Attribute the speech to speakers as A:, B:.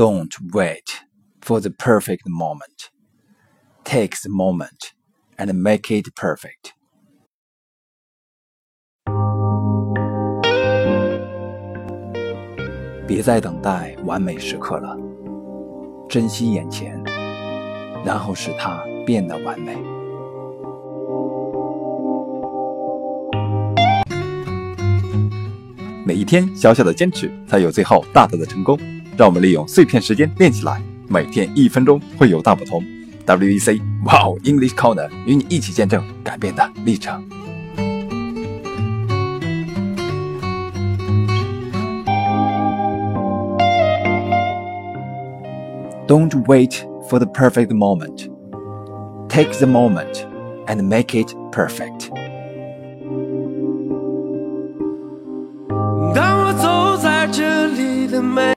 A: Don't wait for the perfect moment. Take the moment and make it perfect. 别再等待完美时刻了，珍惜眼前，然后使它变得完美。每一天小小的坚持，才有最后大大的成功。让我们利用碎片时间练起来，每天一分钟会有大不同。WEC Wow English Corner 与你一起见证改变的历程。Don't wait for the perfect moment. Take the moment and make it perfect.
B: 当我走在这里的每